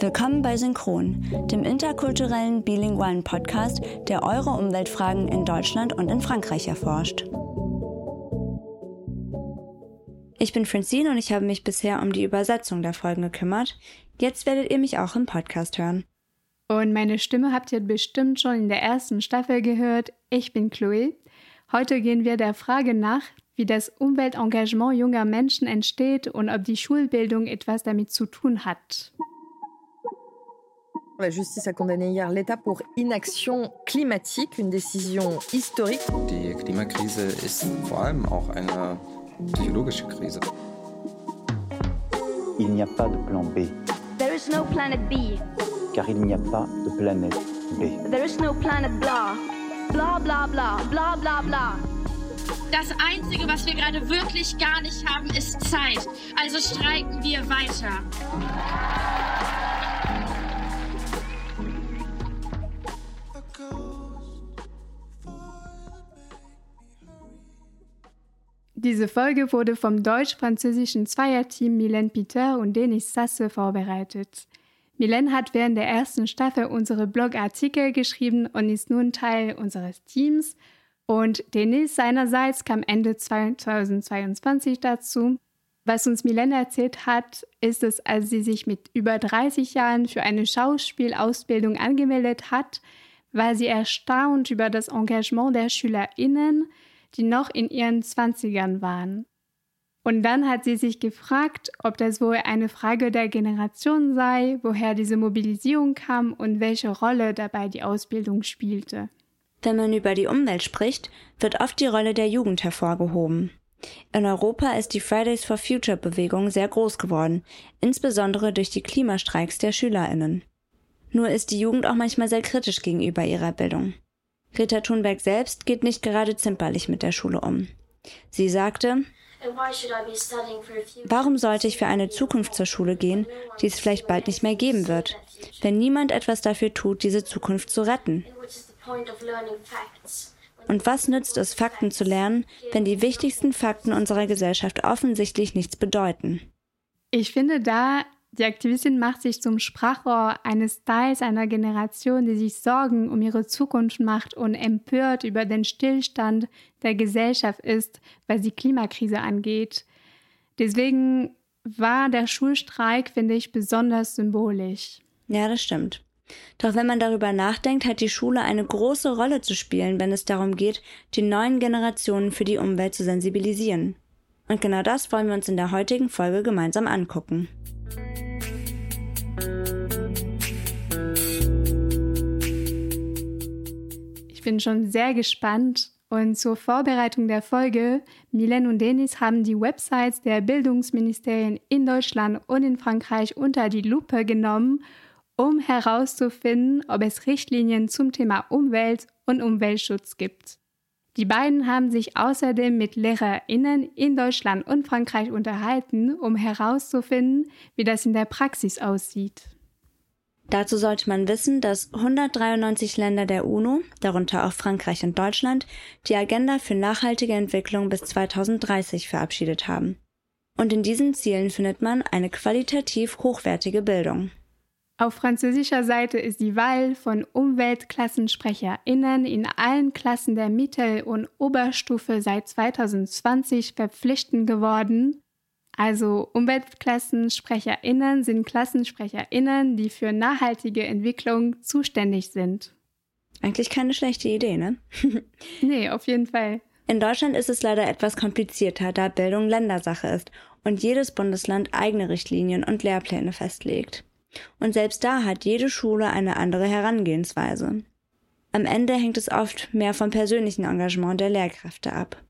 Willkommen bei Synchron, dem interkulturellen bilingualen Podcast, der eure Umweltfragen in Deutschland und in Frankreich erforscht. Ich bin Francine und ich habe mich bisher um die Übersetzung der Folgen gekümmert. Jetzt werdet ihr mich auch im Podcast hören. Und meine Stimme habt ihr bestimmt schon in der ersten Staffel gehört. Ich bin Chloe. Heute gehen wir der Frage nach, wie das Umweltengagement junger Menschen entsteht und ob die Schulbildung etwas damit zu tun hat. La justice a condamné hier l'État pour inaction climatique, une décision historique. Die Klimakrise ist vor allem auch eine psychologische Krise. Il n'y a pas de plan B. There is no planet B. Car il n'y a pas de planète B. There is no planet blah. Blah blah blah blah blah blah. Das Einzige, was wir gerade wirklich gar nicht haben, ist Zeit. Also streiken wir weiter. Diese Folge wurde vom deutsch-französischen Zweierteam Mylène Peter und Denis Sasse vorbereitet. Mylène hat während der ersten Staffel unsere Blogartikel geschrieben und ist nun Teil unseres Teams. Und Denis seinerseits kam Ende 2022 dazu. Was uns Mylène erzählt hat, ist es, als sie sich mit über 30 Jahren für eine Schauspielausbildung angemeldet hat, war sie erstaunt über das Engagement der SchülerInnen, die noch in ihren Zwanzigern waren. Und dann hat sie sich gefragt, ob das wohl eine Frage der Generation sei, woher diese Mobilisierung kam und welche Rolle dabei die Ausbildung spielte. Wenn man über die Umwelt spricht, wird oft die Rolle der Jugend hervorgehoben. In Europa ist die Fridays for Future Bewegung sehr groß geworden, insbesondere durch die Klimastreiks der Schülerinnen. Nur ist die Jugend auch manchmal sehr kritisch gegenüber ihrer Bildung. Greta Thunberg selbst geht nicht gerade zimperlich mit der Schule um. Sie sagte, Warum sollte ich für eine Zukunft zur Schule gehen, die es vielleicht bald nicht mehr geben wird, wenn niemand etwas dafür tut, diese Zukunft zu retten? Und was nützt es, Fakten zu lernen, wenn die wichtigsten Fakten unserer Gesellschaft offensichtlich nichts bedeuten? Ich finde, da die Aktivistin macht sich zum Sprachrohr eines Teils einer Generation, die sich Sorgen um ihre Zukunft macht und empört über den Stillstand der Gesellschaft ist, was die Klimakrise angeht. Deswegen war der Schulstreik, finde ich, besonders symbolisch. Ja, das stimmt. Doch wenn man darüber nachdenkt, hat die Schule eine große Rolle zu spielen, wenn es darum geht, die neuen Generationen für die Umwelt zu sensibilisieren. Und genau das wollen wir uns in der heutigen Folge gemeinsam angucken. Ich bin schon sehr gespannt. Und zur Vorbereitung der Folge, Mylène und Denis haben die Websites der Bildungsministerien in Deutschland und in Frankreich unter die Lupe genommen, um herauszufinden, ob es Richtlinien zum Thema Umwelt und Umweltschutz gibt. Die beiden haben sich außerdem mit LehrerInnen in Deutschland und Frankreich unterhalten, um herauszufinden, wie das in der Praxis aussieht. Dazu sollte man wissen, dass 193 Länder der UNO, darunter auch Frankreich und Deutschland, die Agenda für nachhaltige Entwicklung bis 2030 verabschiedet haben. Und in diesen Zielen findet man eine qualitativ hochwertige Bildung. Auf französischer Seite ist die Wahl von UmweltklassensprecherInnen in allen Klassen der Mittel- und Oberstufe seit 2020 verpflichtend geworden. Also UmweltklassensprecherInnen sind KlassensprecherInnen, die für nachhaltige Entwicklung zuständig sind. Eigentlich keine schlechte Idee, ne? nee, auf jeden Fall. In Deutschland ist es leider etwas komplizierter, da Bildung Ländersache ist und jedes Bundesland eigene Richtlinien und Lehrpläne festlegt. Und selbst da hat jede Schule eine andere Herangehensweise. Am Ende hängt es oft mehr vom persönlichen Engagement der Lehrkräfte ab.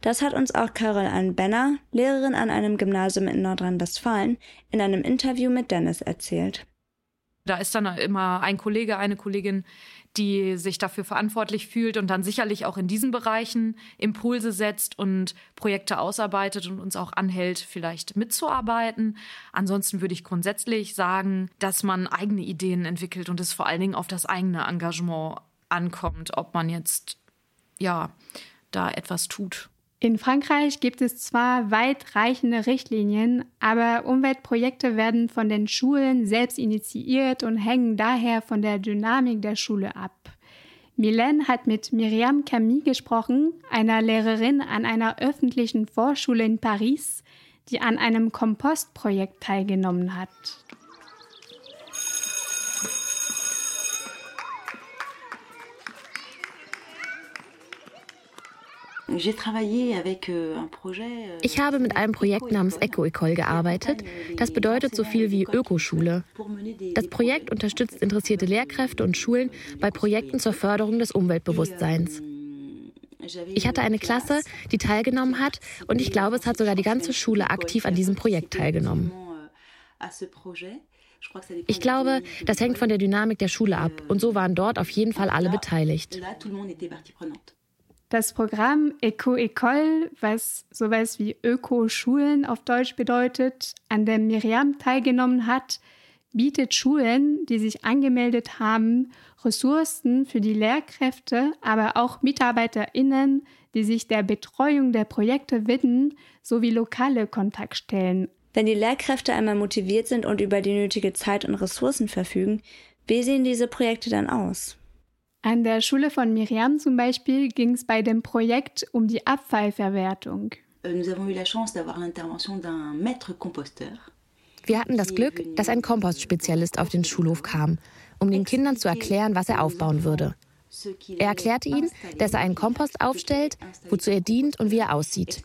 Das hat uns auch Carol Ann Benner, Lehrerin an einem Gymnasium in Nordrhein-Westfalen, in einem Interview mit Dennis erzählt. Da ist dann immer ein Kollege, eine Kollegin, die sich dafür verantwortlich fühlt und dann sicherlich auch in diesen Bereichen Impulse setzt und Projekte ausarbeitet und uns auch anhält, vielleicht mitzuarbeiten. Ansonsten würde ich grundsätzlich sagen, dass man eigene Ideen entwickelt und es vor allen Dingen auf das eigene Engagement ankommt, ob man jetzt ja da etwas tut In Frankreich gibt es zwar weitreichende Richtlinien, aber Umweltprojekte werden von den Schulen selbst initiiert und hängen daher von der Dynamik der Schule ab. Mylène hat mit Myriam Camille gesprochen, einer Lehrerin an einer öffentlichen Vorschule in Paris, die an einem Kompostprojekt teilgenommen hat. Ich habe mit einem Projekt namens EcoEcole gearbeitet. Das bedeutet so viel wie Ökoschule. Das Projekt unterstützt interessierte Lehrkräfte und Schulen bei Projekten zur Förderung des Umweltbewusstseins. Ich hatte eine Klasse, die teilgenommen hat und ich glaube, es hat sogar die ganze Schule aktiv an diesem Projekt teilgenommen. Ich glaube, das hängt von der Dynamik der Schule ab und so waren dort auf jeden Fall alle beteiligt. Das Programm Eco-Ecole, was sowas wie Öko-Schulen auf Deutsch bedeutet, an dem Miriam teilgenommen hat, bietet Schulen, die sich angemeldet haben, Ressourcen für die Lehrkräfte, aber auch MitarbeiterInnen, die sich der Betreuung der Projekte widmen, sowie lokale Kontaktstellen. Wenn die Lehrkräfte einmal motiviert sind und über die nötige Zeit und Ressourcen verfügen, wie sehen diese Projekte dann aus? An der Schule von Miriam zum Beispiel ging es bei dem Projekt um die Abfallverwertung. Euh, Wir hatten das Glück, dass ein Kompostspezialist auf den Schulhof kam, um den Kindern zu erklären, was er aufbauen würde. Er erklärte ihnen, dass er einen Kompost aufstellt, wozu er dient und wie er aussieht.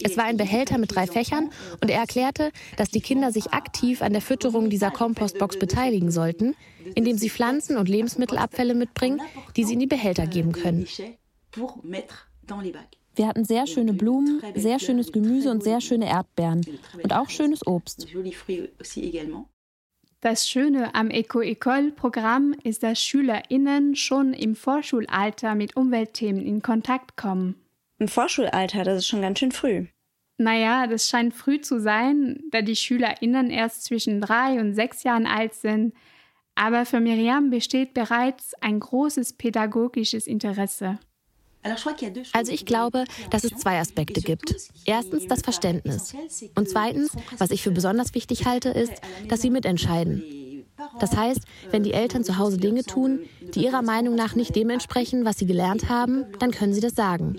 Es war ein Behälter mit drei Fächern und er erklärte, dass die Kinder sich aktiv an der Fütterung dieser Kompostbox beteiligen sollten, indem sie Pflanzen und Lebensmittelabfälle mitbringen, die sie in die Behälter geben können. Wir hatten sehr schöne Blumen, sehr schönes Gemüse und sehr schöne Erdbeeren und auch schönes Obst. Das Schöne am Eco-Ecole-Programm ist, dass SchülerInnen schon im Vorschulalter mit Umweltthemen in Kontakt kommen. Im Vorschulalter, das ist schon ganz schön früh. Naja, das scheint früh zu sein, da die SchülerInnen erst zwischen drei und sechs Jahren alt sind. Aber für Miriam besteht bereits ein großes pädagogisches Interesse. Also ich glaube, dass es zwei Aspekte gibt. Erstens das Verständnis. Und zweitens, was ich für besonders wichtig halte, ist, dass sie mitentscheiden. Das heißt, wenn die Eltern zu Hause Dinge tun, die ihrer Meinung nach nicht dem entsprechen, was sie gelernt haben, dann können sie das sagen.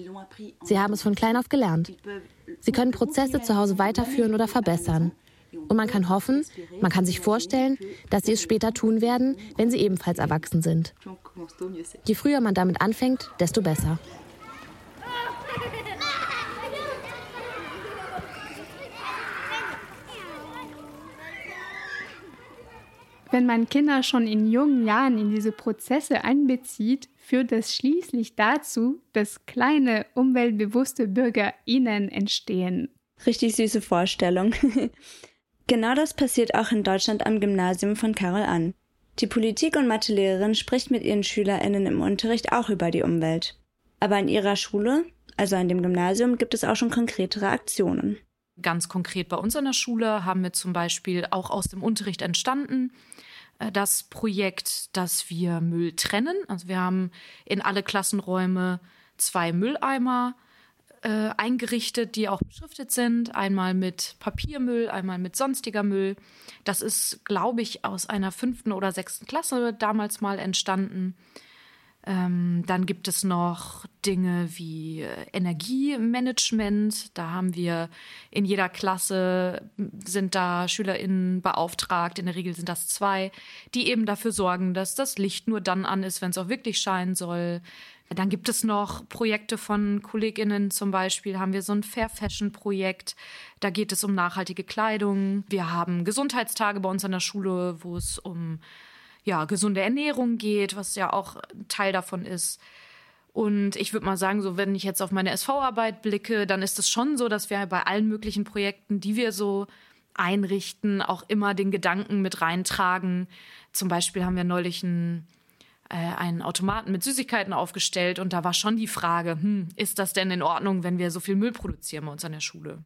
Sie haben es von klein auf gelernt. Sie können Prozesse zu Hause weiterführen oder verbessern. Und man kann hoffen, man kann sich vorstellen, dass sie es später tun werden, wenn sie ebenfalls erwachsen sind. Je früher man damit anfängt, desto besser. Wenn man Kinder schon in jungen Jahren in diese Prozesse einbezieht, führt das schließlich dazu, dass kleine umweltbewusste BürgerInnen entstehen. Richtig süße Vorstellung. genau das passiert auch in Deutschland am Gymnasium von Carol an. Die Politik- und Mathelehrerin spricht mit ihren SchülerInnen im Unterricht auch über die Umwelt. Aber an ihrer Schule, also an dem Gymnasium, gibt es auch schon konkretere Aktionen. Ganz konkret bei uns an der Schule haben wir zum Beispiel auch aus dem Unterricht entstanden äh, das Projekt, dass wir Müll trennen. Also wir haben in alle Klassenräume zwei Mülleimer äh, eingerichtet, die auch beschriftet sind. Einmal mit Papiermüll, einmal mit sonstiger Müll. Das ist, glaube ich, aus einer fünften oder sechsten Klasse damals mal entstanden. Ähm, dann gibt es noch Dinge wie äh, Energiemanagement. Da haben wir in jeder Klasse sind da SchülerInnen beauftragt. In der Regel sind das zwei, die eben dafür sorgen, dass das Licht nur dann an ist, wenn es auch wirklich scheinen soll. Dann gibt es noch Projekte von KollegInnen, zum Beispiel haben wir so ein Fair Fashion Projekt. Da geht es um nachhaltige Kleidung. Wir haben Gesundheitstage bei uns an der Schule, wo es um ja, gesunde Ernährung geht, was ja auch Teil davon ist. Und ich würde mal sagen, so wenn ich jetzt auf meine SV-Arbeit blicke, dann ist es schon so, dass wir bei allen möglichen Projekten, die wir so einrichten, auch immer den Gedanken mit reintragen. Zum Beispiel haben wir neulich einen, äh, einen Automaten mit Süßigkeiten aufgestellt und da war schon die Frage, hm, ist das denn in Ordnung, wenn wir so viel Müll produzieren bei uns an der Schule?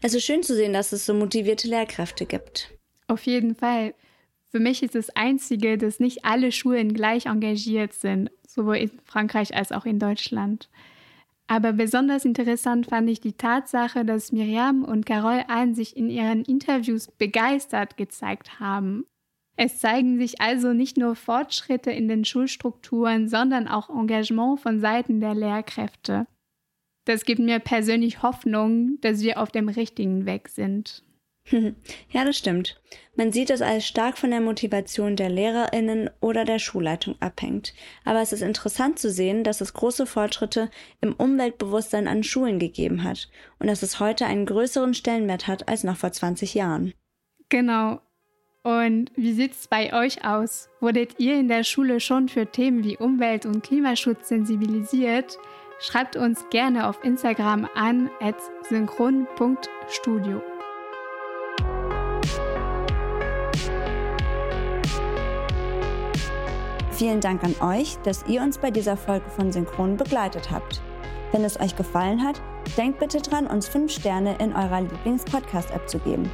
Es ist schön zu sehen, dass es so motivierte Lehrkräfte gibt. Auf jeden Fall. Für mich ist das Einzige, dass nicht alle Schulen gleich engagiert sind, sowohl in Frankreich als auch in Deutschland. Aber besonders interessant fand ich die Tatsache, dass Miriam und Carol Ahn sich in ihren Interviews begeistert gezeigt haben. Es zeigen sich also nicht nur Fortschritte in den Schulstrukturen, sondern auch Engagement von Seiten der Lehrkräfte. Das gibt mir persönlich Hoffnung, dass wir auf dem richtigen Weg sind. Ja, das stimmt. Man sieht es als stark von der Motivation der Lehrerinnen oder der Schulleitung abhängt. Aber es ist interessant zu sehen, dass es große Fortschritte im Umweltbewusstsein an Schulen gegeben hat und dass es heute einen größeren Stellenwert hat als noch vor 20 Jahren. Genau. Und wie sieht es bei euch aus? Wurdet ihr in der Schule schon für Themen wie Umwelt- und Klimaschutz sensibilisiert? Schreibt uns gerne auf Instagram an at synchron.studio. Vielen Dank an euch, dass ihr uns bei dieser Folge von Synchron begleitet habt. Wenn es euch gefallen hat, denkt bitte dran, uns 5 Sterne in eurer Lieblings-Podcast-App zu geben.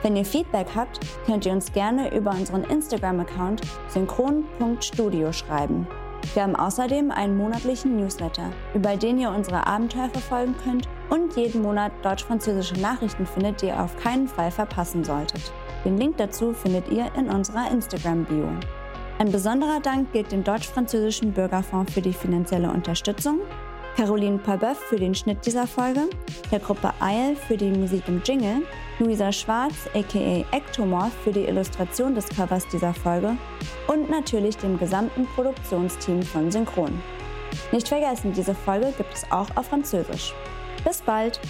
Wenn ihr Feedback habt, könnt ihr uns gerne über unseren Instagram-Account synchron.studio schreiben. Wir haben außerdem einen monatlichen Newsletter, über den ihr unsere Abenteuer verfolgen könnt und jeden Monat deutsch-französische Nachrichten findet, die ihr auf keinen Fall verpassen solltet. Den Link dazu findet ihr in unserer Instagram-Bio. Ein besonderer Dank gilt dem Deutsch-Französischen Bürgerfonds für die finanzielle Unterstützung, Caroline Pabeuf für den Schnitt dieser Folge, der Gruppe Eil für die Musik im Jingle, Luisa Schwarz aka Ectomorph für die Illustration des Covers dieser Folge und natürlich dem gesamten Produktionsteam von Synchron. Nicht vergessen, diese Folge gibt es auch auf Französisch. Bis bald!